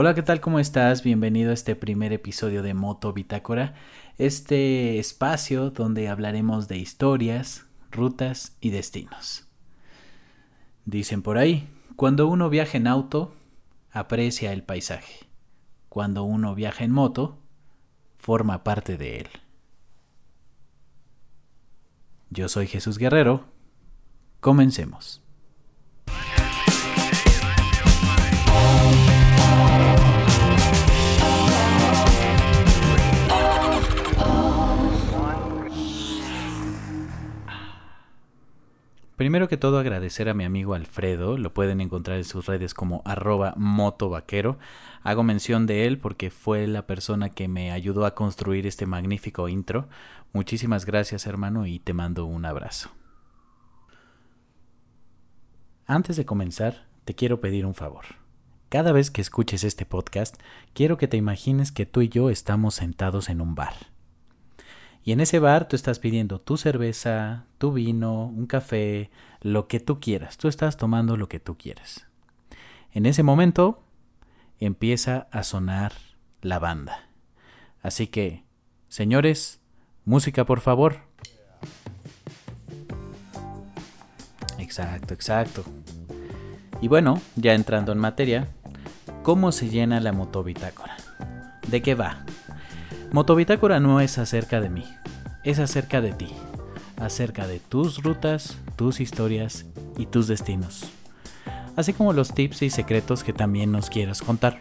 Hola, ¿qué tal? ¿Cómo estás? Bienvenido a este primer episodio de Moto Bitácora, este espacio donde hablaremos de historias, rutas y destinos. Dicen por ahí, cuando uno viaja en auto, aprecia el paisaje. Cuando uno viaja en moto, forma parte de él. Yo soy Jesús Guerrero. Comencemos. Primero que todo agradecer a mi amigo Alfredo, lo pueden encontrar en sus redes como arroba motovaquero. Hago mención de él porque fue la persona que me ayudó a construir este magnífico intro. Muchísimas gracias hermano y te mando un abrazo. Antes de comenzar, te quiero pedir un favor. Cada vez que escuches este podcast, quiero que te imagines que tú y yo estamos sentados en un bar. Y en ese bar tú estás pidiendo tu cerveza, tu vino, un café, lo que tú quieras. Tú estás tomando lo que tú quieras. En ese momento empieza a sonar la banda. Así que, señores, música por favor. Exacto, exacto. Y bueno, ya entrando en materia, ¿cómo se llena la motobitácora? ¿De qué va? Motobitácora no es acerca de mí, es acerca de ti, acerca de tus rutas, tus historias y tus destinos, así como los tips y secretos que también nos quieras contar.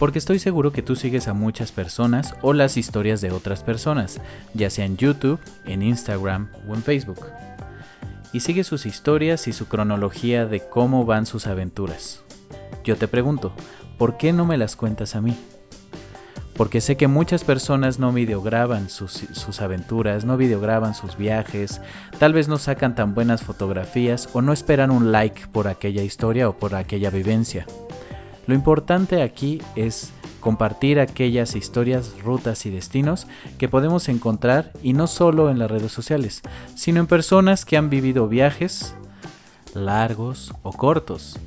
Porque estoy seguro que tú sigues a muchas personas o las historias de otras personas, ya sea en YouTube, en Instagram o en Facebook. Y sigues sus historias y su cronología de cómo van sus aventuras. Yo te pregunto, ¿por qué no me las cuentas a mí? Porque sé que muchas personas no videograban sus, sus, aventuras, no videograban sus viajes, tal vez no sacan tan buenas fotografías o no esperan un like por aquella historia o por aquella vivencia. Lo importante aquí es compartir aquellas historias, rutas y destinos que podemos encontrar y no solo en las redes sociales, sino en personas que han vivido viajes largos o cortos.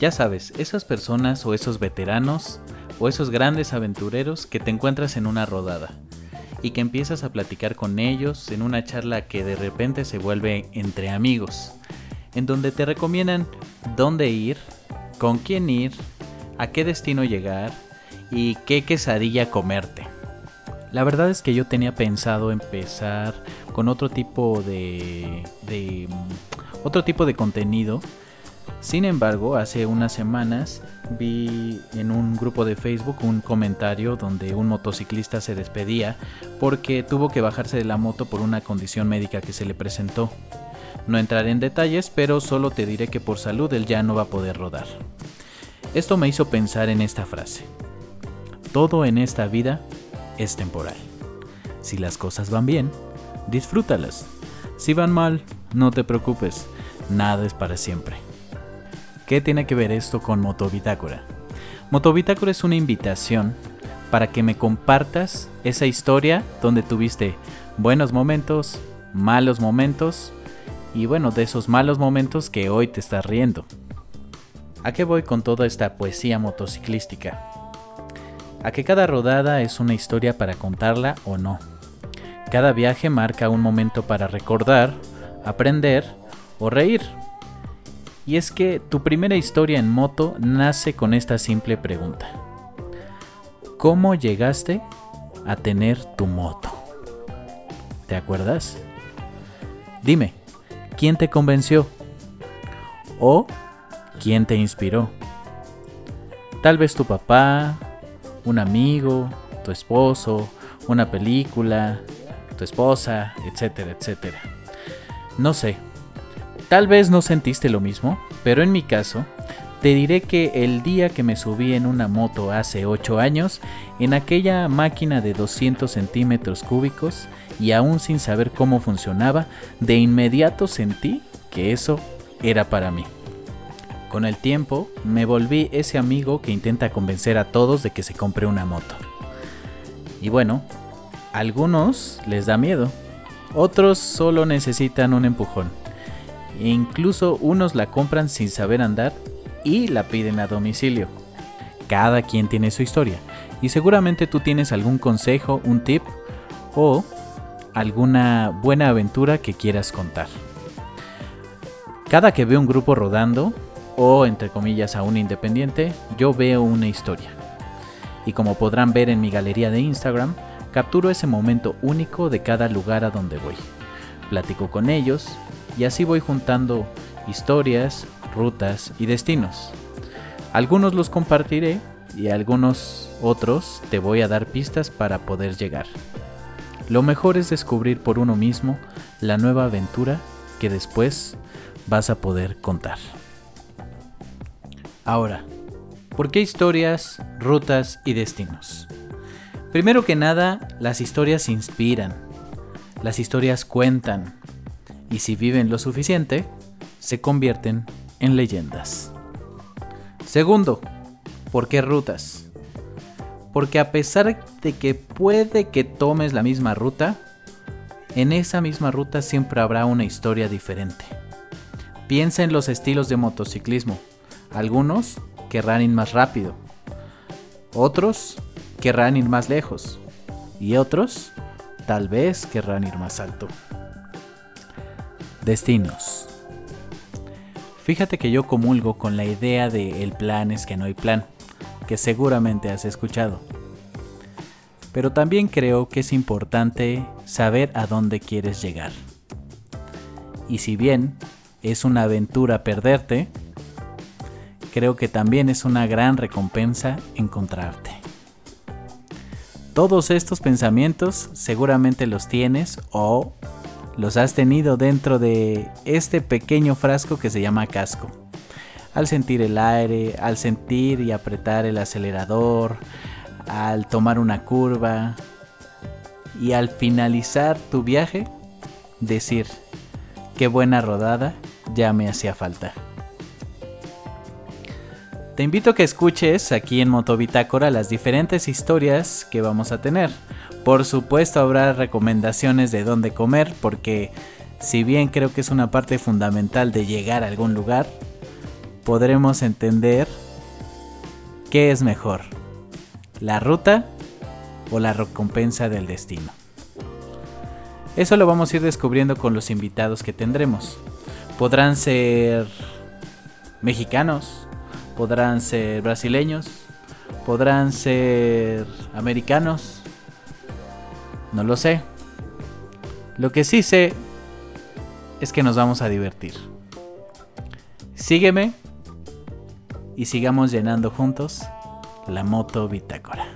Ya sabes, esas personas o esos veteranos o esos grandes aventureros que te encuentras en una rodada y que empiezas a platicar con ellos en una charla que de repente se vuelve entre amigos, en donde te recomiendan dónde ir, con quién ir, a qué destino llegar y qué quesadilla comerte. La verdad es que yo tenía pensado empezar con otro tipo de, de otro tipo de contenido sin embargo, hace unas semanas vi en un grupo de Facebook un comentario donde un motociclista se despedía porque tuvo que bajarse de la moto por una condición médica que se le presentó. No entraré en detalles, pero solo te diré que por salud él ya no va a poder rodar. Esto me hizo pensar en esta frase. Todo en esta vida es temporal. Si las cosas van bien, disfrútalas. Si van mal, no te preocupes, nada es para siempre. ¿Qué tiene que ver esto con Motobitácora? Motobitácora es una invitación para que me compartas esa historia donde tuviste buenos momentos, malos momentos y bueno, de esos malos momentos que hoy te estás riendo. ¿A qué voy con toda esta poesía motociclística? A que cada rodada es una historia para contarla o no. Cada viaje marca un momento para recordar, aprender o reír. Y es que tu primera historia en moto nace con esta simple pregunta. ¿Cómo llegaste a tener tu moto? ¿Te acuerdas? Dime, ¿quién te convenció? ¿O quién te inspiró? Tal vez tu papá, un amigo, tu esposo, una película, tu esposa, etcétera, etcétera. No sé, Tal vez no sentiste lo mismo, pero en mi caso, te diré que el día que me subí en una moto hace 8 años, en aquella máquina de 200 centímetros cúbicos, y aún sin saber cómo funcionaba, de inmediato sentí que eso era para mí. Con el tiempo, me volví ese amigo que intenta convencer a todos de que se compre una moto. Y bueno, a algunos les da miedo, otros solo necesitan un empujón. E incluso unos la compran sin saber andar y la piden a domicilio. Cada quien tiene su historia y seguramente tú tienes algún consejo, un tip o alguna buena aventura que quieras contar. Cada que veo un grupo rodando, o entre comillas a un independiente, yo veo una historia. Y como podrán ver en mi galería de Instagram, capturo ese momento único de cada lugar a donde voy. Platico con ellos y así voy juntando historias, rutas y destinos. Algunos los compartiré y algunos otros te voy a dar pistas para poder llegar. Lo mejor es descubrir por uno mismo la nueva aventura que después vas a poder contar. Ahora, ¿por qué historias, rutas y destinos? Primero que nada, las historias inspiran, las historias cuentan, y si viven lo suficiente, se convierten en leyendas. Segundo, ¿por qué rutas? Porque a pesar de que puede que tomes la misma ruta, en esa misma ruta siempre habrá una historia diferente. Piensa en los estilos de motociclismo. Algunos querrán ir más rápido. Otros querrán ir más lejos. Y otros tal vez querrán ir más alto. Destinos. Fíjate que yo comulgo con la idea de el plan es que no hay plan que seguramente has escuchado. Pero también creo que es importante saber a dónde quieres llegar. Y si bien es una aventura perderte, creo que también es una gran recompensa encontrarte. Todos estos pensamientos seguramente los tienes o los has tenido dentro de este pequeño frasco que se llama casco al sentir el aire, al sentir y apretar el acelerador, al tomar una curva y al finalizar tu viaje decir, qué buena rodada ya me hacía falta. Te invito a que escuches aquí en Motobitácora las diferentes historias que vamos a tener. Por supuesto habrá recomendaciones de dónde comer porque si bien creo que es una parte fundamental de llegar a algún lugar, podremos entender qué es mejor, la ruta o la recompensa del destino. Eso lo vamos a ir descubriendo con los invitados que tendremos. Podrán ser mexicanos, podrán ser brasileños, podrán ser americanos, no lo sé. Lo que sí sé es que nos vamos a divertir. Sígueme y sigamos llenando juntos la moto bitácora.